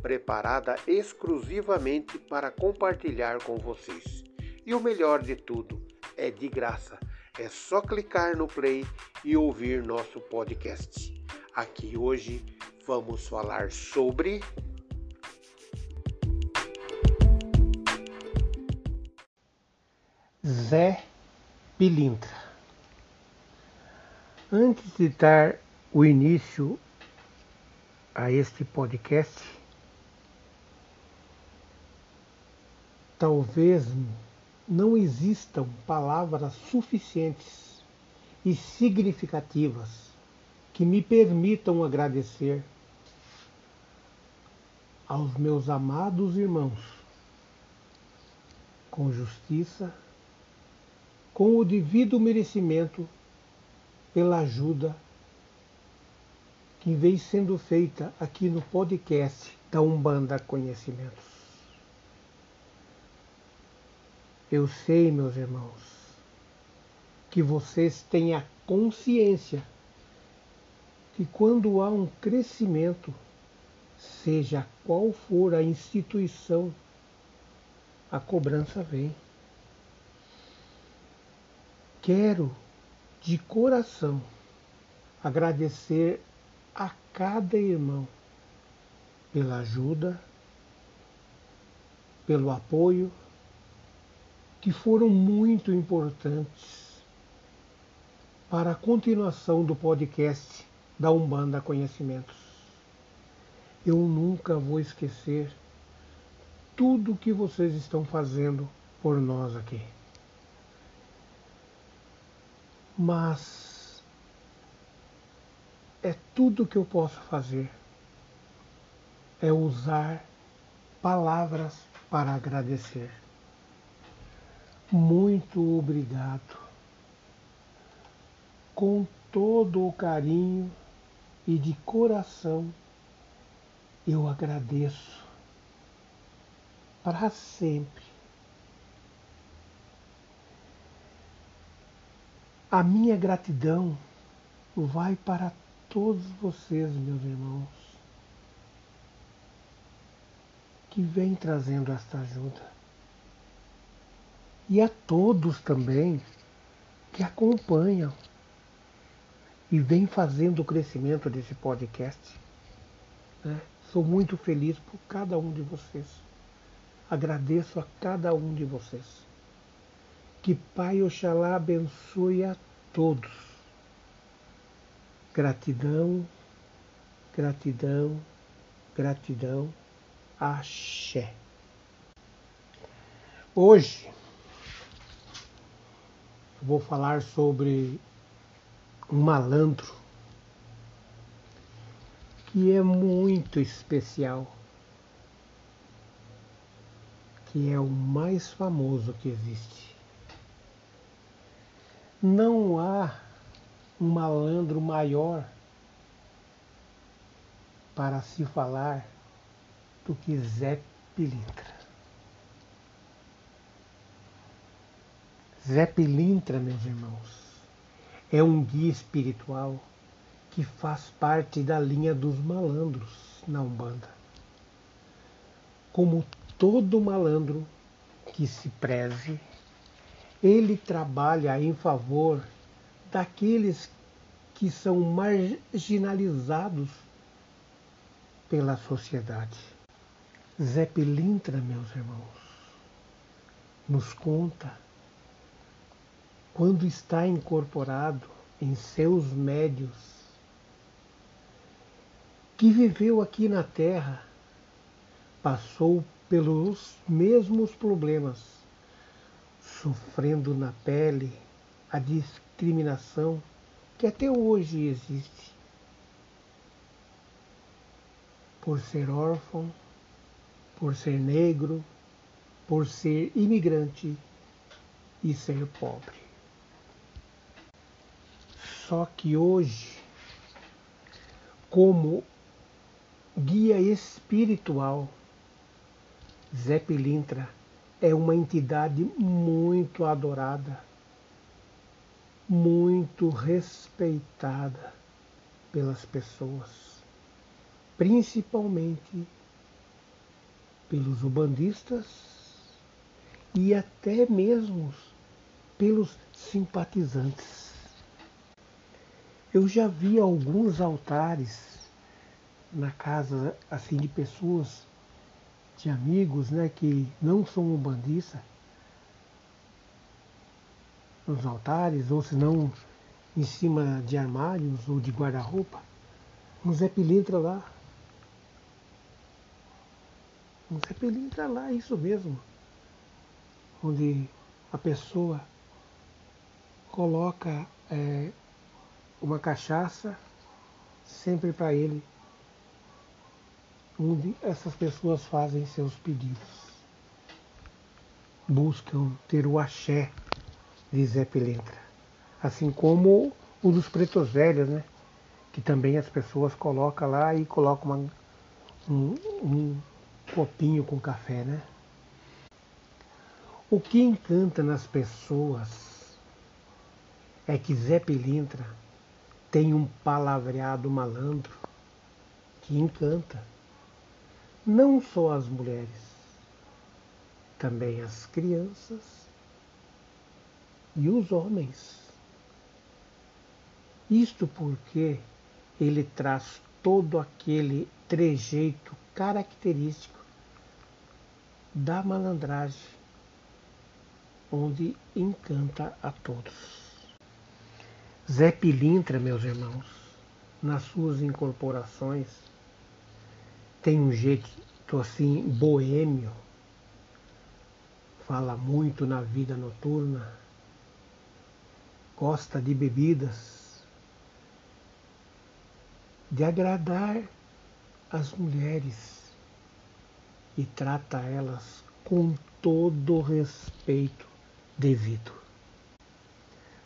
preparada exclusivamente para compartilhar com vocês. E o melhor de tudo, é de graça. É só clicar no play e ouvir nosso podcast. Aqui hoje vamos falar sobre Zé Pilintra. Antes de dar o início a este podcast, talvez não existam palavras suficientes e significativas que me permitam agradecer aos meus amados irmãos com justiça, com o devido merecimento pela ajuda que vem sendo feita aqui no podcast da Umbanda Conhecimentos. Eu sei, meus irmãos, que vocês têm a consciência que quando há um crescimento, seja qual for a instituição, a cobrança vem. Quero de coração agradecer a cada irmão pela ajuda, pelo apoio que foram muito importantes para a continuação do podcast da Umbanda Conhecimentos. Eu nunca vou esquecer tudo que vocês estão fazendo por nós aqui. Mas é tudo que eu posso fazer é usar palavras para agradecer. Muito obrigado. Com todo o carinho e de coração, eu agradeço para sempre. A minha gratidão vai para todos vocês, meus irmãos, que vêm trazendo esta ajuda e a todos também que acompanham e vêm fazendo o crescimento desse podcast. Né? Sou muito feliz por cada um de vocês. Agradeço a cada um de vocês. Que Pai Oxalá abençoe a todos. Gratidão, gratidão, gratidão. Axé. Hoje vou falar sobre um malandro que é muito especial, que é o mais famoso que existe. Não há um malandro maior para se falar do que Zé Pilintra. Zé Pilintra, meus irmãos, é um guia espiritual que faz parte da linha dos malandros na Umbanda. Como todo malandro que se preze, ele trabalha em favor daqueles que são marginalizados pela sociedade. Zé Pilintra, meus irmãos, nos conta quando está incorporado em seus médios, que viveu aqui na Terra, passou pelos mesmos problemas, sofrendo na pele a discriminação que até hoje existe. Por ser órfão, por ser negro, por ser imigrante e ser pobre. Só que hoje, como guia espiritual, Zé Pilintra é uma entidade muito adorada, muito respeitada pelas pessoas, principalmente pelos ubandistas e até mesmo pelos simpatizantes. Eu já vi alguns altares na casa assim de pessoas, de amigos, né, que não são umbandistas, nos altares, ou se não em cima de armários ou de guarda-roupa, um Zé Pilintra lá. Um Zé Pilintra lá, isso mesmo. Onde a pessoa coloca é, uma cachaça sempre para ele, onde essas pessoas fazem seus pedidos. Buscam ter o axé de Zé Pilintra. Assim como o dos pretos velhos, né? Que também as pessoas colocam lá e colocam uma, um, um copinho com café, né? O que encanta nas pessoas é que Zé Pilintra tem um palavreado malandro que encanta não só as mulheres, também as crianças e os homens. Isto porque ele traz todo aquele trejeito característico da malandragem, onde encanta a todos. Zé Pilintra, meus irmãos, nas suas incorporações, tem um jeito assim boêmio, fala muito na vida noturna, gosta de bebidas, de agradar as mulheres. E trata elas com todo o respeito devido.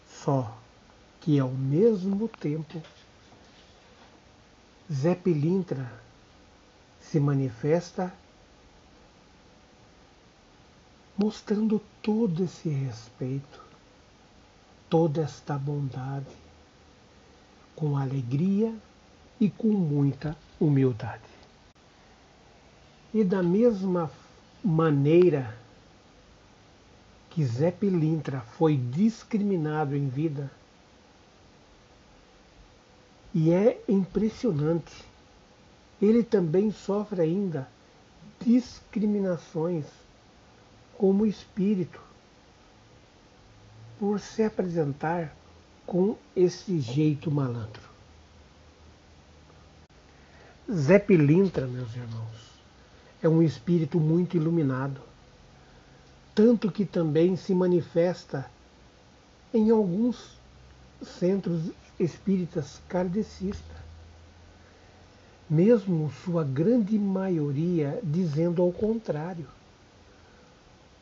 Só que ao mesmo tempo Zé Pilintra se manifesta mostrando todo esse respeito, toda esta bondade, com alegria e com muita humildade. E da mesma maneira que Zé Pilintra foi discriminado em vida, e é impressionante, ele também sofre ainda discriminações como espírito por se apresentar com esse jeito malandro. Zé Pilintra, meus irmãos, é um espírito muito iluminado, tanto que também se manifesta em alguns centros espíritas kardecistas, mesmo sua grande maioria dizendo ao contrário.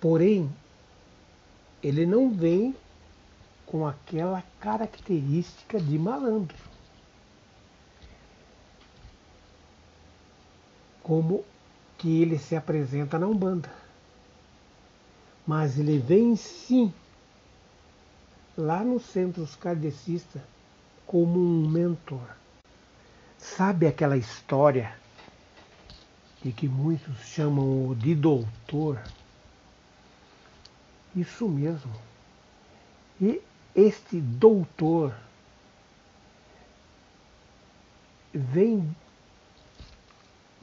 Porém, ele não vem com aquela característica de malandro. como que ele se apresenta na Umbanda. Mas ele vem sim lá nos centros kardecistas como um mentor. Sabe aquela história de que muitos chamam de doutor? Isso mesmo. E este doutor vem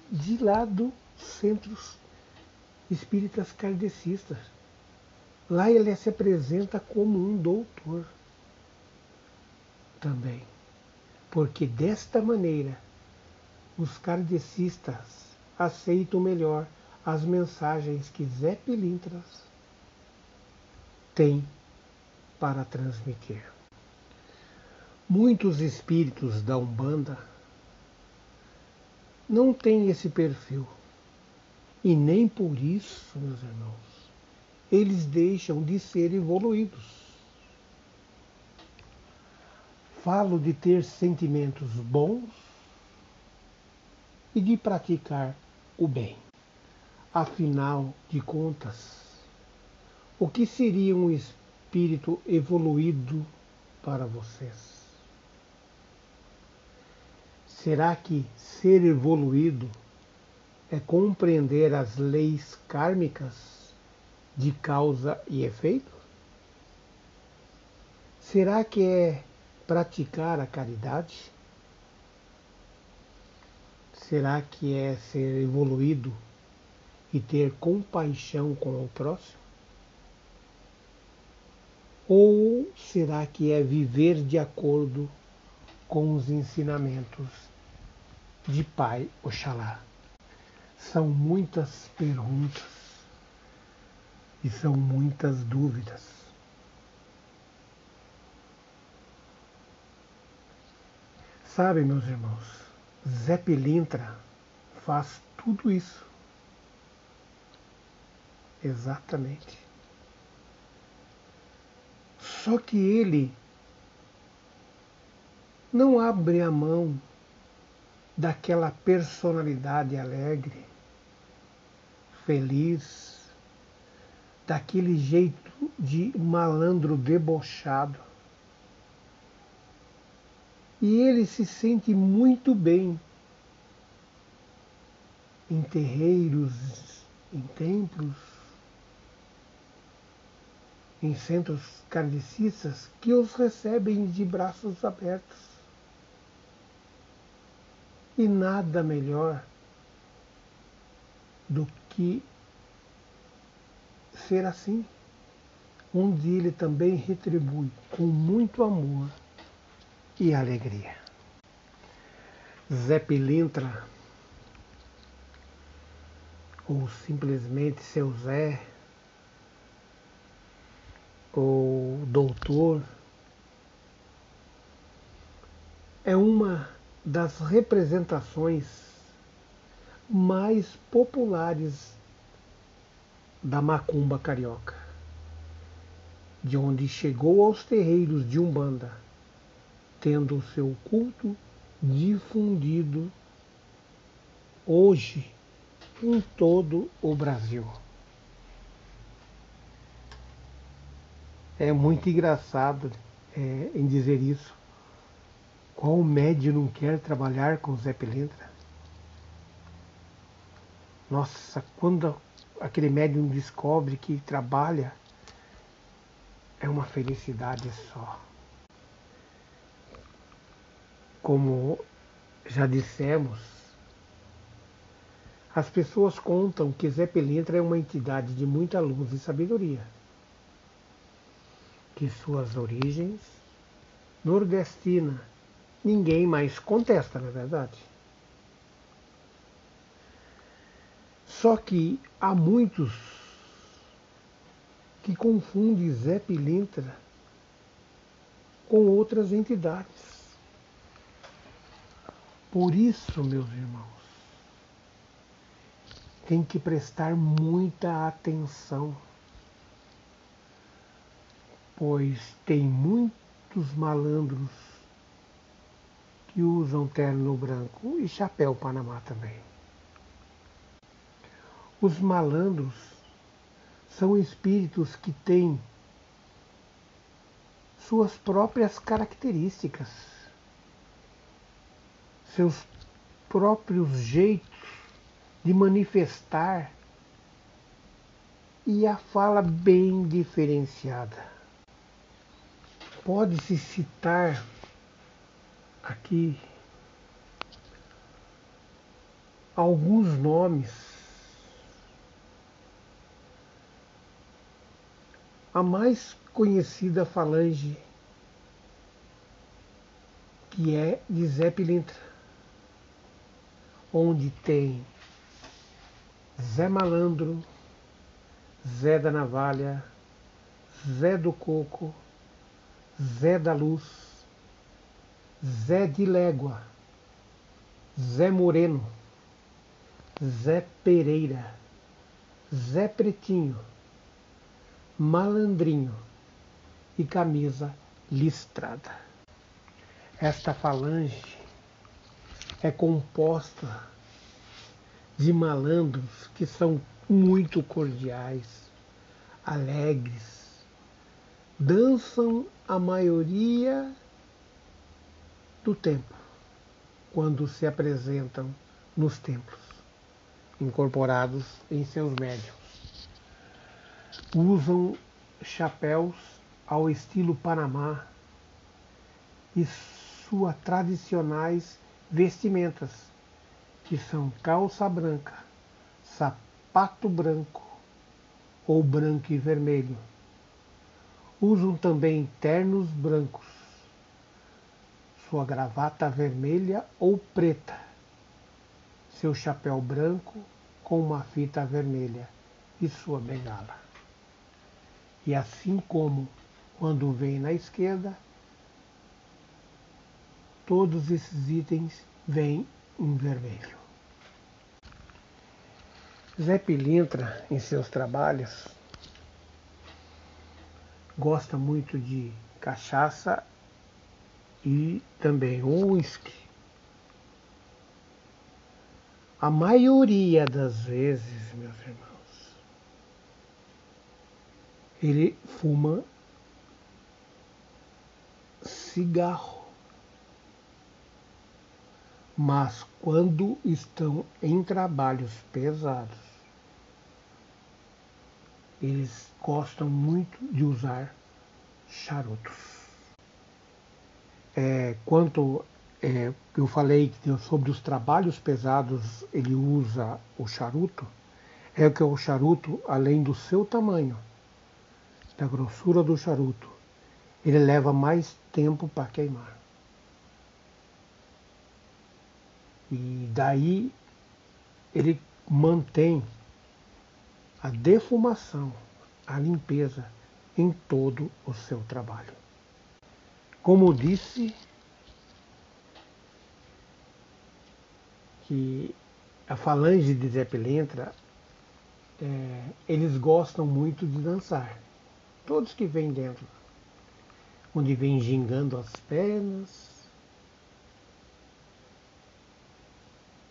de lá dos centros espíritas kardecistas. Lá ele se apresenta como um doutor também. Porque desta maneira os kardecistas aceitam melhor as mensagens que Zé Pilintras tem para transmitir. Muitos espíritos da Umbanda não tem esse perfil. E nem por isso, meus irmãos, eles deixam de ser evoluídos. Falo de ter sentimentos bons e de praticar o bem. Afinal de contas, o que seria um espírito evoluído para vocês? Será que ser evoluído é compreender as leis kármicas de causa e efeito? Será que é praticar a caridade? Será que é ser evoluído e ter compaixão com o próximo? Ou será que é viver de acordo com os ensinamentos de Pai Oxalá? São muitas perguntas e são muitas dúvidas. Sabe, meus irmãos, Zé Pilintra faz tudo isso. Exatamente. Só que ele não abre a mão daquela personalidade alegre, feliz, daquele jeito de malandro debochado. E ele se sente muito bem em terreiros, em templos, em centros kardecistas que os recebem de braços abertos. E nada melhor do que ser assim, onde ele também retribui com muito amor e alegria. Zé Pilintra, ou simplesmente seu Zé, ou doutor, é uma das representações mais populares da macumba carioca, de onde chegou aos terreiros de Umbanda, tendo o seu culto difundido hoje em todo o Brasil. É muito engraçado é, em dizer isso. Qual médio não quer trabalhar com Zé Pilintra? Nossa, quando aquele médium descobre que trabalha, é uma felicidade só. Como já dissemos, as pessoas contam que Zé Pilintra é uma entidade de muita luz e sabedoria que suas origens nordestina ninguém mais contesta, na é verdade. Só que há muitos que confundem Zé Pilintra com outras entidades. Por isso, meus irmãos, tem que prestar muita atenção pois tem muitos malandros que usam terno branco e chapéu panamá também. Os malandros são espíritos que têm suas próprias características, seus próprios jeitos de manifestar e a fala bem diferenciada pode-se citar aqui alguns nomes. A mais conhecida falange, que é de Zé Pilintra, onde tem Zé Malandro, Zé da Navalha, Zé do Coco, Zé da Luz, Zé de Légua, Zé Moreno, Zé Pereira, Zé Pretinho, Malandrinho e Camisa Listrada. Esta falange é composta de malandros que são muito cordiais, alegres, dançam a maioria do tempo quando se apresentam nos templos, incorporados em seus médios. Usam chapéus ao estilo Panamá e suas tradicionais vestimentas, que são calça branca, sapato branco ou branco e vermelho. Usam também ternos brancos, sua gravata vermelha ou preta, seu chapéu branco com uma fita vermelha e sua bengala. E assim como quando vem na esquerda, todos esses itens vêm em vermelho. Zé Pilintra, em seus trabalhos, gosta muito de cachaça e também uísque. A maioria das vezes, meus irmãos, ele fuma cigarro. Mas quando estão em trabalhos pesados, eles gostam muito de usar charutos. É, quanto é, eu falei sobre os trabalhos pesados, ele usa o charuto, é que o charuto, além do seu tamanho, da grossura do charuto, ele leva mais tempo para queimar. E daí ele mantém a defumação, a limpeza em todo o seu trabalho. Como disse, que a falange de Zé Pilintra, é, eles gostam muito de dançar. Todos que vêm dentro, onde vem gingando as pernas,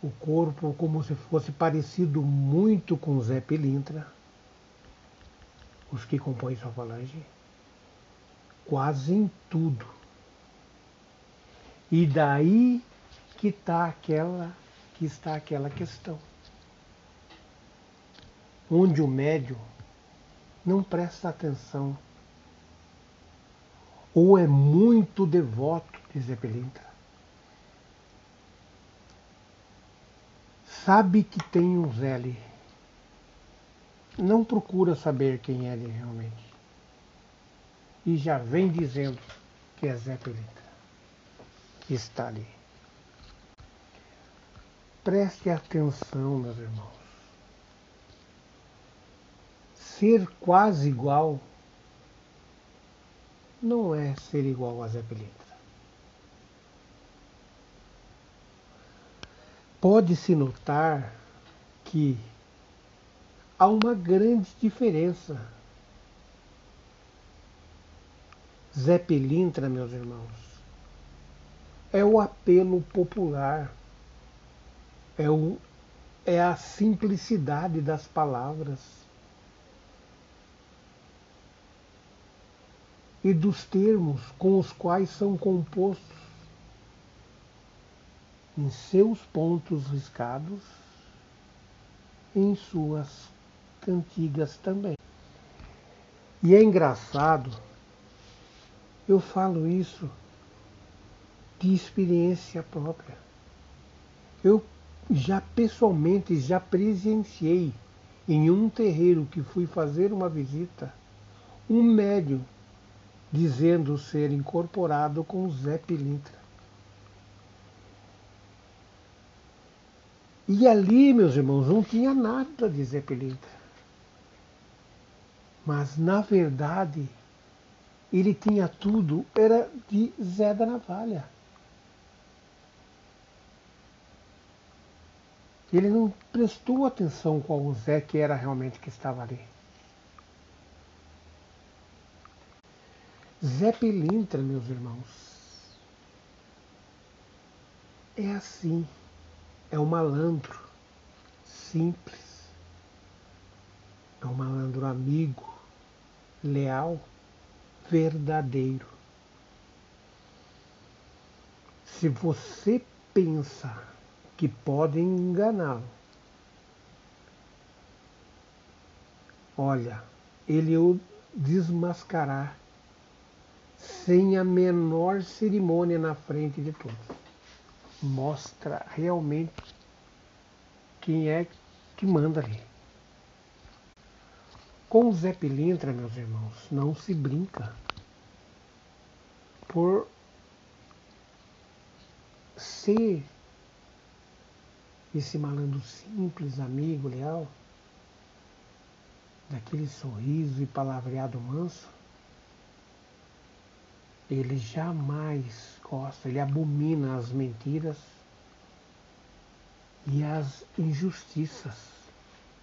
o corpo como se fosse parecido muito com Zé Pilintra, os que compõem sua falange, quase em tudo. E daí que está aquela que está aquela questão. Onde o médio não presta atenção ou é muito devoto de Zé Pilintra, sabe que tem um ali. Não procura saber quem é ele realmente. E já vem dizendo que é Zé Pelita, que está ali. Preste atenção, meus irmãos. Ser quase igual não é ser igual a Zé Pelita. Pode-se notar que há uma grande diferença. Zé Pilintra, meus irmãos, é o apelo popular, é, o, é a simplicidade das palavras e dos termos com os quais são compostos em seus pontos riscados, em suas cantigas também. E é engraçado, eu falo isso de experiência própria. Eu já pessoalmente já presenciei em um terreiro que fui fazer uma visita, um médium dizendo ser incorporado com Zé Pilintra. E ali, meus irmãos, não tinha nada de Zé Pilintra. Mas, na verdade, ele tinha tudo, era de Zé da Navalha. Ele não prestou atenção qual o Zé que era realmente que estava ali. Zé Pilintra, meus irmãos, é assim, é um malandro simples, é um malandro amigo, leal, verdadeiro. Se você pensa que podem enganá-lo, olha, ele o desmascarar sem a menor cerimônia na frente de todos. Mostra realmente quem é que manda ali. Com o Zé Pilintra, meus irmãos, não se brinca. Por ser esse malandro simples, amigo, leal, daquele sorriso e palavreado manso, ele jamais gosta, ele abomina as mentiras e as injustiças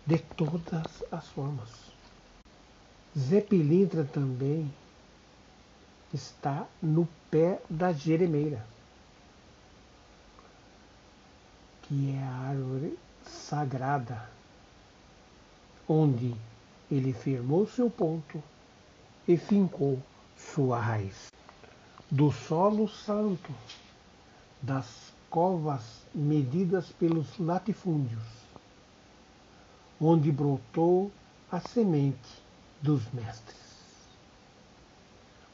de todas as formas. Zé Pilintra também está no pé da jeremeira, que é a árvore sagrada, onde ele firmou seu ponto e fincou sua raiz do solo santo, das covas medidas pelos latifúndios, onde brotou a semente dos mestres,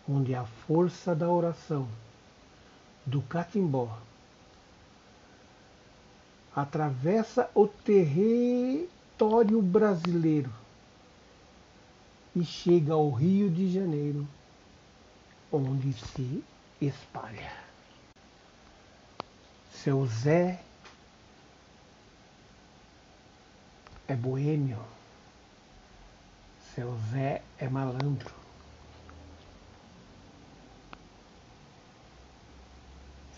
onde a força da oração do catimbó atravessa o território brasileiro e chega ao Rio de Janeiro onde se espalha. Seu Zé é boêmio, seu Zé é malandro.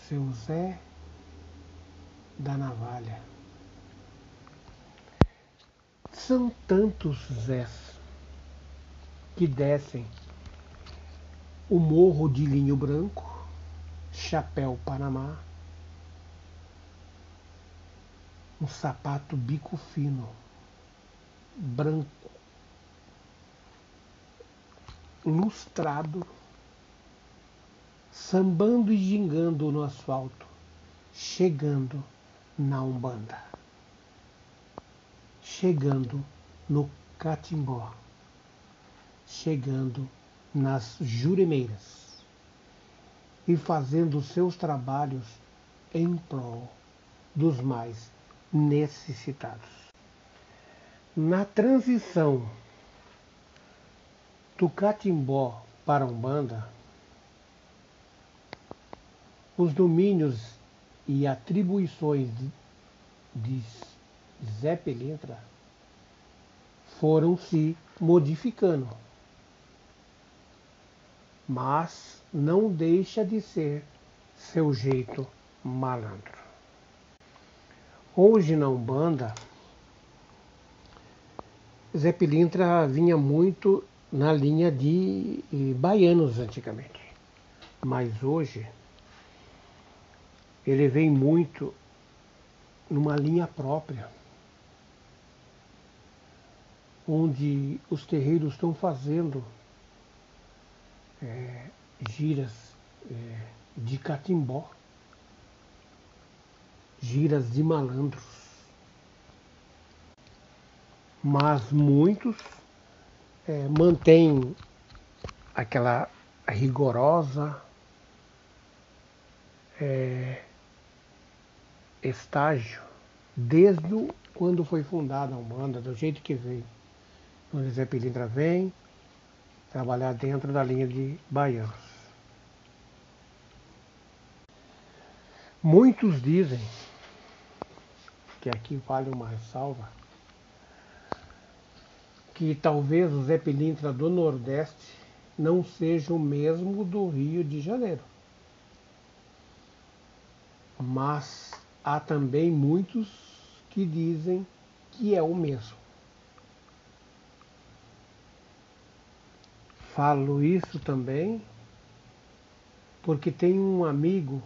Seu Zé da navalha. São tantos Zés que descem o morro de linho branco, chapéu Panamá, um sapato bico fino, branco, lustrado, sambando e gingando no asfalto, chegando na Umbanda, chegando no Catimbó, chegando nas juremeiras e fazendo seus trabalhos em prol dos mais necessitados. Na transição do Catimbó para Umbanda, os domínios e atribuições de Zé Pelintra foram se modificando mas não deixa de ser seu jeito malandro. Hoje na Umbanda, Zé Pilintra vinha muito na linha de baianos antigamente, mas hoje ele vem muito numa linha própria, onde os terreiros estão fazendo é, giras é, de catimbó, giras de malandros. Mas muitos é, mantêm aquela rigorosa é, estágio desde quando foi fundada a Umbanda, do jeito que veio. Quando Zé Pilintra vem, trabalhar dentro da linha de baianos. Muitos dizem que aqui vale uma ressalva que talvez o Zé Pilintra do Nordeste não seja o mesmo do Rio de Janeiro. Mas há também muitos que dizem que é o mesmo. Falo isso também porque tem um amigo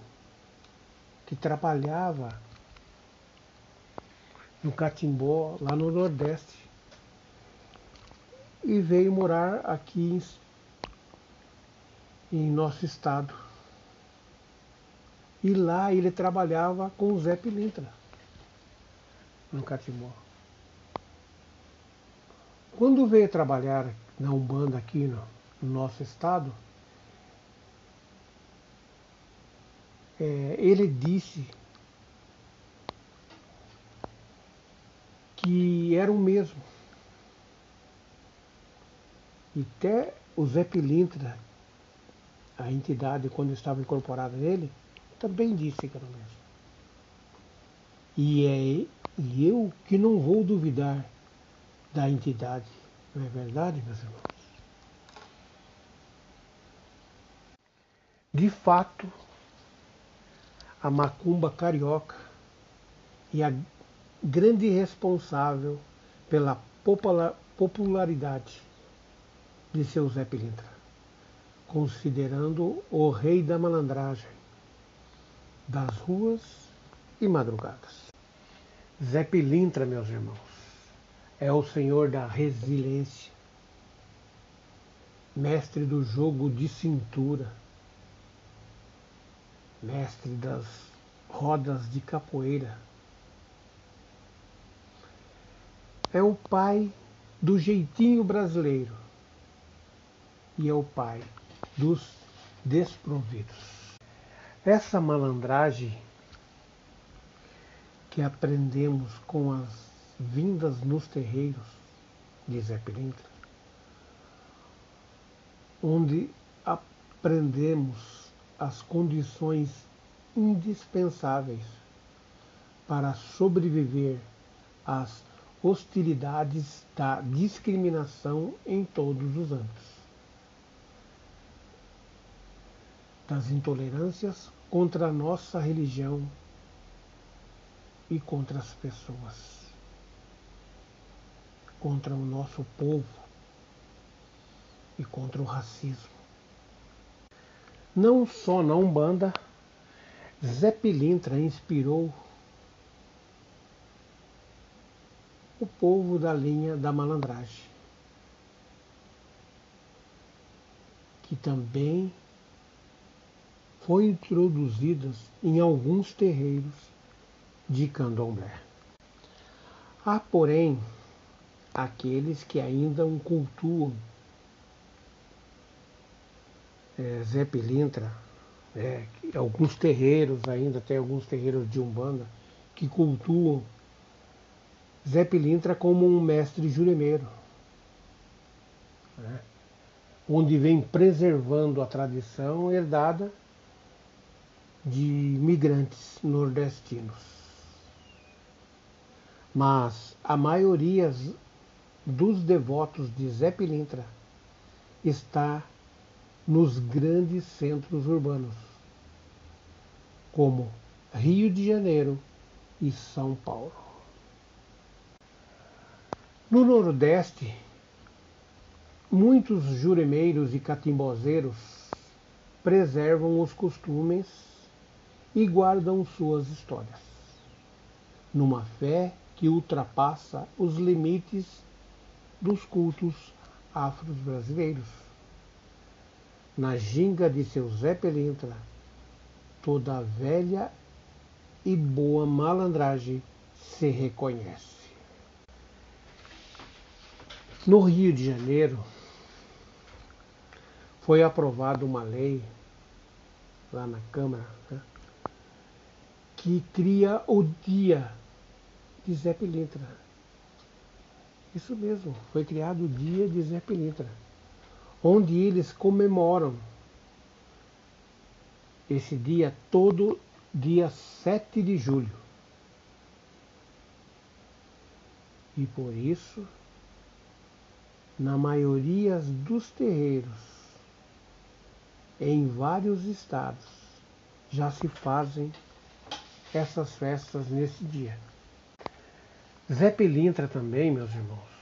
que trabalhava no Catimbó, lá no Nordeste, e veio morar aqui em, em nosso estado. E lá ele trabalhava com o Zé Pilintra, no Catimbó. Quando veio trabalhar na Umbanda aqui no, no nosso estado, é, ele disse que era o mesmo. E até o Zé Pilintra, a entidade quando estava incorporada nele, também disse que era o mesmo. E é e eu que não vou duvidar da entidade, não é verdade, meus irmãos? De fato, a macumba carioca e a grande responsável pela popularidade de seu Zé Pilintra, considerando o rei da malandragem das ruas e madrugadas. Zé Pilintra, meus irmãos, é o senhor da resiliência, mestre do jogo de cintura, mestre das rodas de capoeira. É o pai do jeitinho brasileiro e é o pai dos desprovidos. Essa malandragem que aprendemos com as vindas nos terreiros de Zé Pilintra, onde aprendemos as condições indispensáveis para sobreviver às hostilidades da discriminação em todos os âmbitos. Das intolerâncias contra a nossa religião e contra as pessoas, contra o nosso povo e contra o racismo. Não só na Umbanda, Zé Pilintra inspirou o povo da linha da malandragem, que também foi introduzidas em alguns terreiros de candomblé. Há, porém, aqueles que ainda o cultuam é, Zé Pilintra, é, alguns terreiros ainda, tem alguns terreiros de Umbanda, que cultuam Zé Pilintra como um mestre juremeiro, né, onde vem preservando a tradição herdada de migrantes nordestinos. Mas a maioria dos devotos de Zé Pilintra está nos grandes centros urbanos, como Rio de Janeiro e São Paulo. No Nordeste, muitos juremeiros e catimbozeiros preservam os costumes e guardam suas histórias, numa fé que ultrapassa os limites dos cultos afro-brasileiros na ginga de seu Zé Pelintra, toda velha e boa malandragem se reconhece. No Rio de Janeiro, foi aprovada uma lei lá na Câmara né, que cria o dia de Zé Pelintra. Isso mesmo, foi criado o dia de Zé Pelintra onde eles comemoram esse dia todo dia 7 de julho. E por isso, na maioria dos terreiros, em vários estados, já se fazem essas festas nesse dia. Zé Pelintra também, meus irmãos,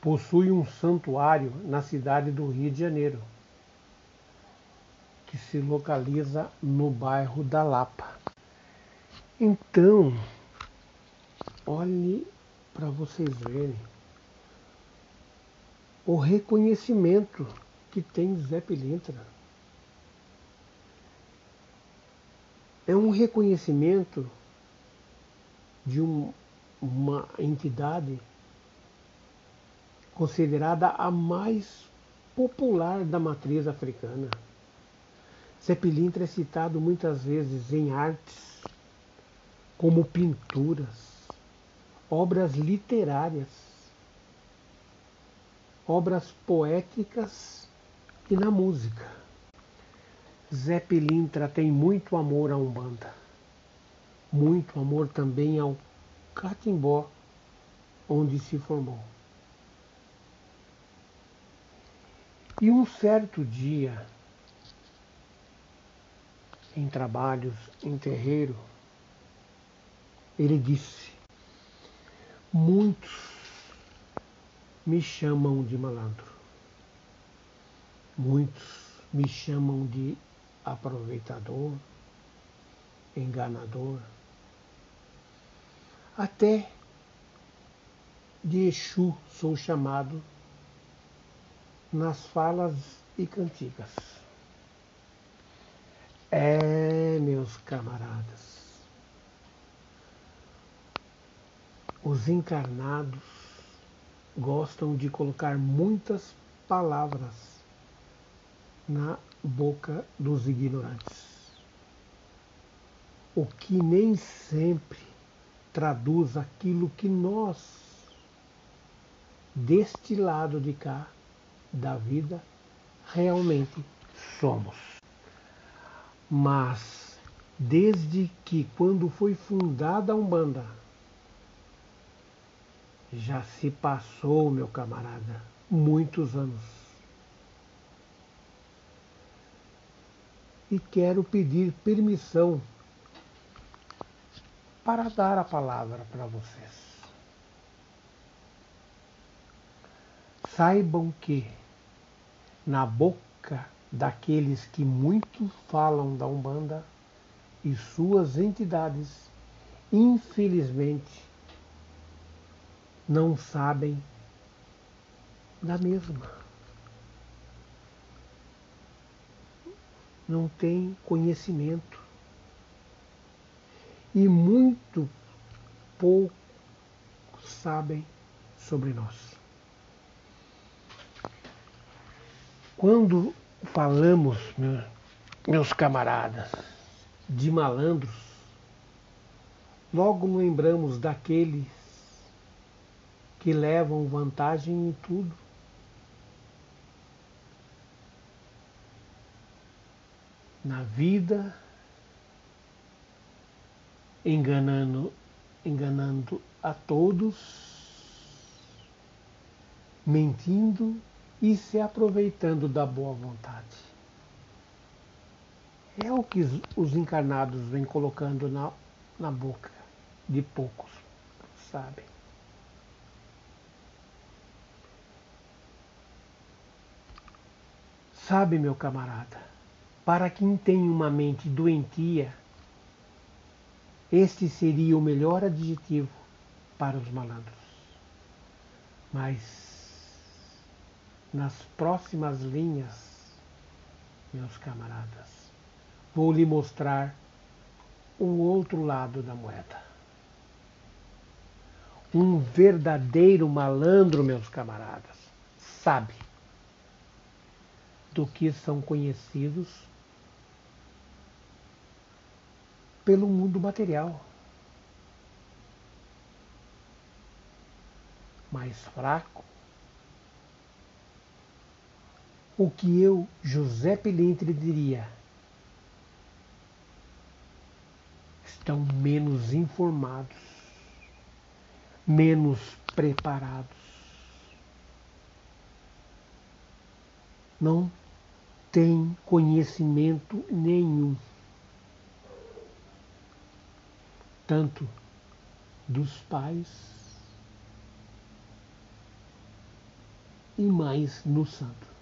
possui um santuário na cidade do Rio de Janeiro, que se localiza no bairro da Lapa. Então, olhe para vocês verem o reconhecimento que tem Zé Pilintra. É um reconhecimento de um, uma entidade considerada a mais popular da matriz africana. Zé Pilintra é citado muitas vezes em artes, como pinturas, obras literárias, obras poéticas e na música. Zé Pilintra tem muito amor à Umbanda, muito amor também ao Catimbó, onde se formou. E um certo dia, em trabalhos em terreiro, ele disse: Muitos me chamam de malandro. Muitos me chamam de aproveitador, enganador, até de Exu sou chamado nas falas e cantigas. É, meus camaradas, os encarnados gostam de colocar muitas palavras na boca dos ignorantes, o que nem sempre traduz aquilo que nós, deste lado de cá da vida, realmente somos. Mas, desde que quando foi fundada a Umbanda, já se passou, meu camarada, muitos anos. E quero pedir permissão para dar a palavra para vocês. Saibam que, na boca daqueles que muito falam da Umbanda e suas entidades, infelizmente, não sabem da mesma. Não têm conhecimento. E muito pouco sabem sobre nós. Quando falamos, meus camaradas, de malandros, logo lembramos daqueles que levam vantagem em tudo. Na vida, enganando, enganando a todos, mentindo e se aproveitando da boa vontade. É o que os encarnados vêm colocando na, na boca de poucos, sabem. Sabe, meu camarada, para quem tem uma mente doentia, este seria o melhor adjetivo para os malandros. Mas nas próximas linhas, meus camaradas, vou lhe mostrar o outro lado da moeda. Um verdadeiro malandro, meus camaradas, sabe do que são conhecidos pelo mundo material. Mais fraco o que eu, José Pelintre, diria? Estão menos informados, menos preparados. Não tem conhecimento nenhum, tanto dos pais e mais no santo.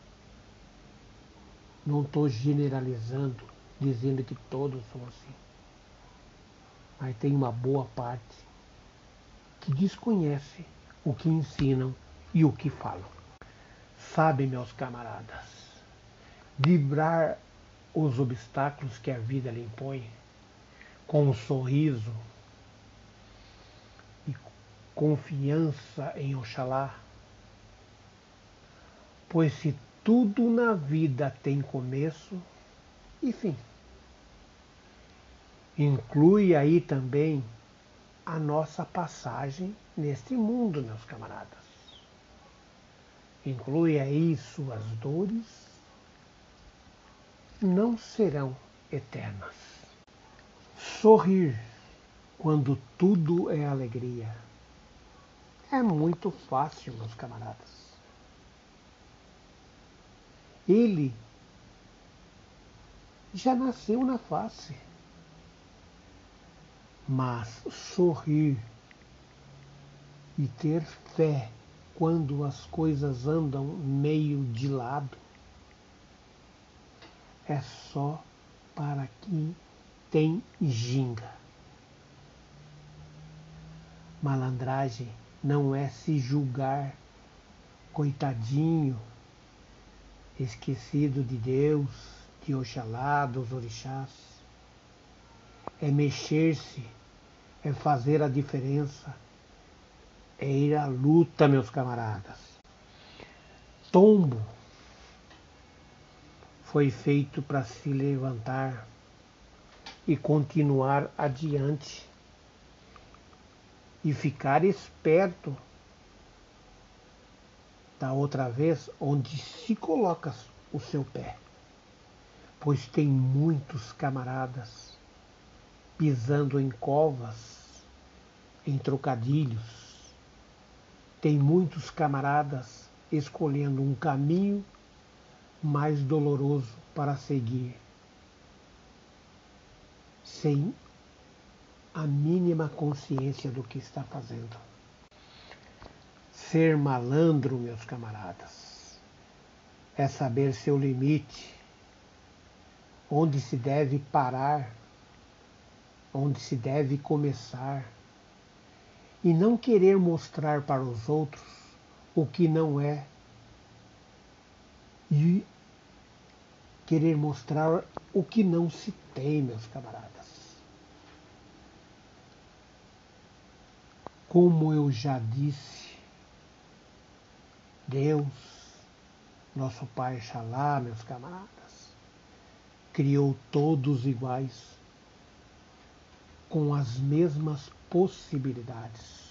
Não estou generalizando, dizendo que todos são assim. Mas tem uma boa parte que desconhece o que ensinam e o que falam. Sabe, meus camaradas, vibrar os obstáculos que a vida lhe impõe com um sorriso e confiança em Oxalá, pois se tudo na vida tem começo e fim. Inclui aí também a nossa passagem neste mundo, meus camaradas. Inclui aí suas dores não serão eternas. Sorrir quando tudo é alegria é muito fácil, meus camaradas. Ele já nasceu na face. Mas sorrir e ter fé quando as coisas andam meio de lado é só para quem tem ginga. Malandragem não é se julgar coitadinho, esquecido de Deus, de Oxalá, dos orixás. É mexer-se, é fazer a diferença, é ir à luta, meus camaradas. Tombo foi feito para se levantar e continuar adiante e ficar esperto da outra vez onde se coloca o seu pé, pois tem muitos camaradas pisando em covas, em trocadilhos, tem muitos camaradas escolhendo um caminho mais doloroso para seguir, sem a mínima consciência do que está fazendo. Ser malandro, meus camaradas, é saber seu limite, onde se deve parar, onde se deve começar, e não querer mostrar para os outros o que não é. E querer mostrar o que não se tem, meus camaradas. Como eu já disse, Deus, nosso Pai Xalá, meus camaradas, criou todos iguais, com as mesmas possibilidades.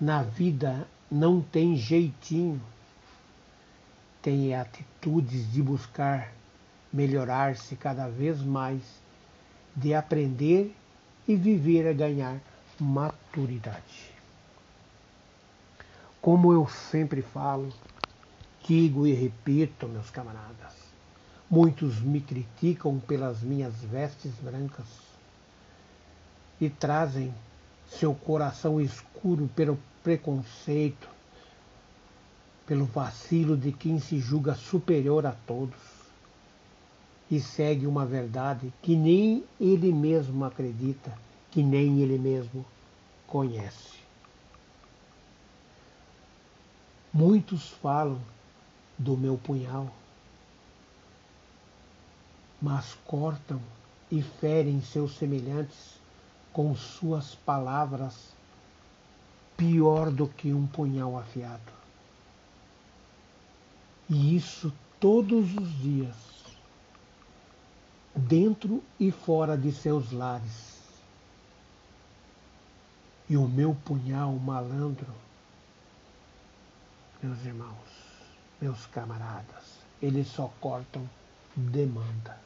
Na vida não tem jeitinho, tem atitudes de buscar melhorar-se cada vez mais, de aprender e viver a ganhar maturidade. Como eu sempre falo, digo e repito, meus camaradas, muitos me criticam pelas minhas vestes brancas e trazem seu coração escuro pelo preconceito, pelo vacilo de quem se julga superior a todos e segue uma verdade que nem ele mesmo acredita, que nem ele mesmo conhece. Muitos falam do meu punhal, mas cortam e ferem seus semelhantes com suas palavras pior do que um punhal afiado. E isso todos os dias, dentro e fora de seus lares. E o meu punhal malandro, meus irmãos, meus camaradas, eles só cortam demanda.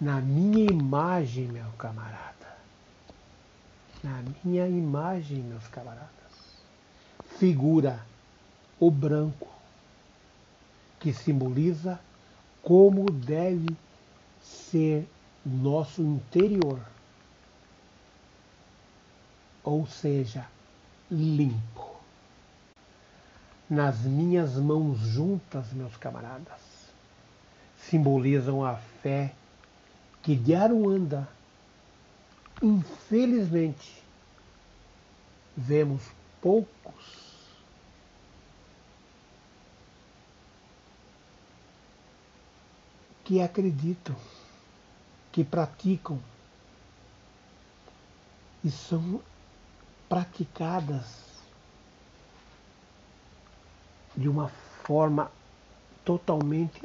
Na minha imagem, meu camarada na minha imagem, meus camaradas. Figura o branco, que simboliza como deve ser nosso interior, ou seja, limpo. Nas minhas mãos juntas, meus camaradas, simbolizam a fé que de Aruanda, infelizmente, vemos poucos. Que acreditam, que praticam e são praticadas de uma forma totalmente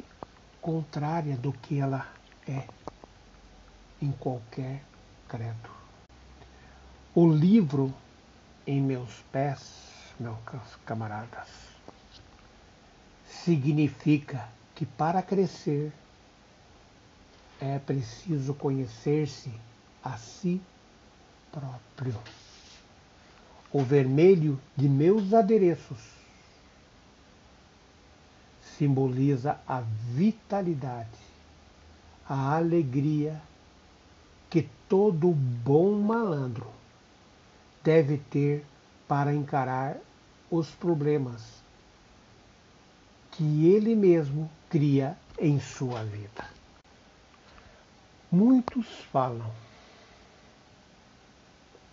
contrária do que ela é em qualquer credo. O livro em meus pés, meus camaradas, significa que para crescer é preciso conhecer-se a si próprio. O vermelho de meus adereços simboliza a vitalidade, a alegria que todo bom malandro deve ter para encarar os problemas que ele mesmo cria em sua vida. Muitos falam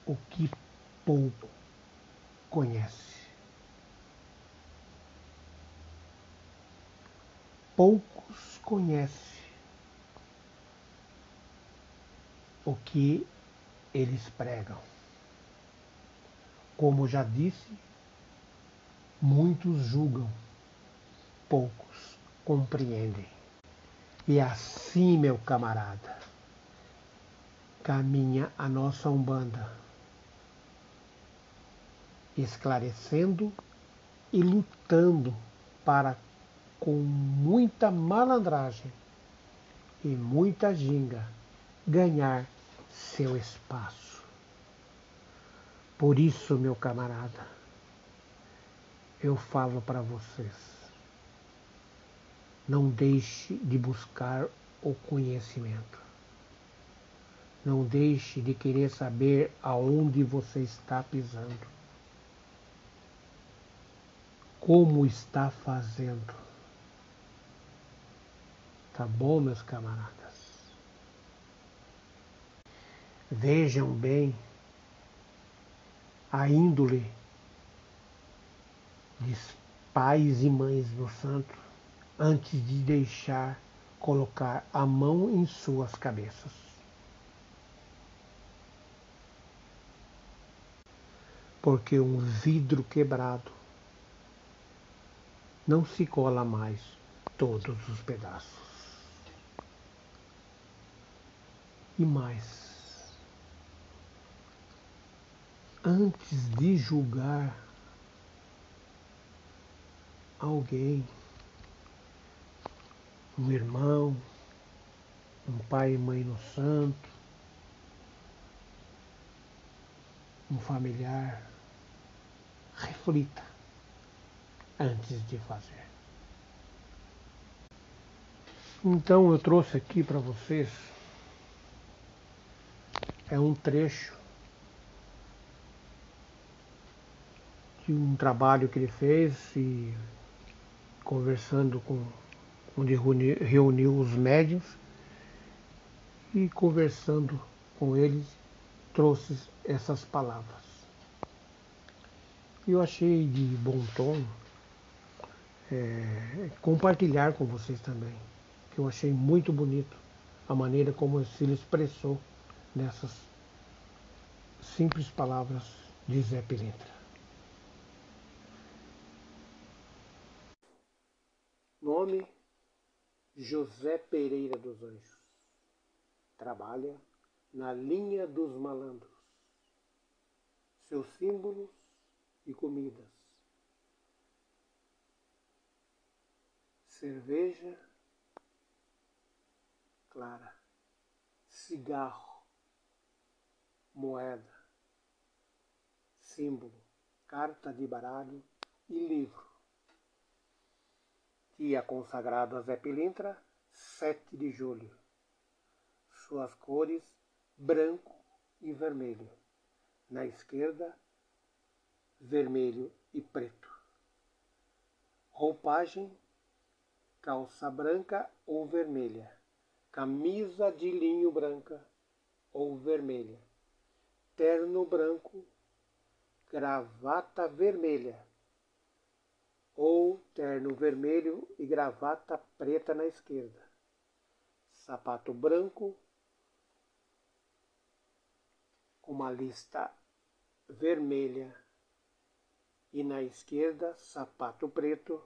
o que pouco conhece. Poucos conhecem o que eles pregam. Como já disse, muitos julgam, poucos compreendem. E assim, meu camarada, caminha a nossa Umbanda, esclarecendo e lutando para, com muita malandragem e muita ginga, ganhar seu espaço. Por isso, meu camarada, eu falo para vocês, não deixe de buscar o conhecimento. Não deixe de querer saber aonde você está pisando. Como está fazendo. Tá bom, meus camaradas? Vejam bem a índole de pais e mães do santo antes de deixar colocar a mão em suas cabeças. porque um vidro quebrado não se cola mais todos os pedaços. E mais, antes de julgar alguém, um irmão, um pai e mãe no santo, um familiar, reflita antes de fazer. Então eu trouxe aqui para vocês é um trecho de um trabalho que ele fez e conversando com onde reuniu os médios e conversando com eles trouxe essas palavras. Eu achei de bom tom é, compartilhar com vocês também, que eu achei muito bonito a maneira como ele expressou nessas simples palavras de Zé Pilintra. Nome José Pereira dos Anjos. Trabalha na linha dos malandros. Seus símbolos e comidas. Cerveja clara, cigarro, moeda, símbolo, carta de baralho e livro. Dia consagrado a Zé Pilintra, 7 de julho. Suas cores branco e vermelho. Na esquerda, vermelho e preto. Roupagem: calça branca ou vermelha, camisa de linho branca ou vermelha, terno branco, gravata vermelha ou terno vermelho e gravata preta na esquerda, sapato branco com uma lista vermelha e na esquerda sapato preto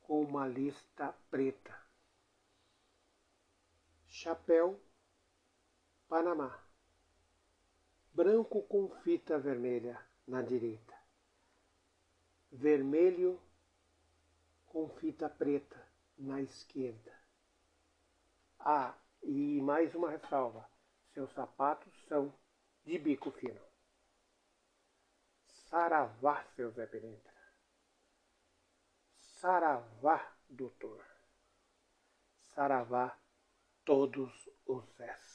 com uma lista preta. Chapéu Panamá. Branco com fita vermelha na direita. Vermelho com fita preta na esquerda. Ah, e mais uma ressalva: seus sapatos são de bico fino. Saravá, seu Zé Pilintra. Saravá, doutor. Saravá, todos os Zés.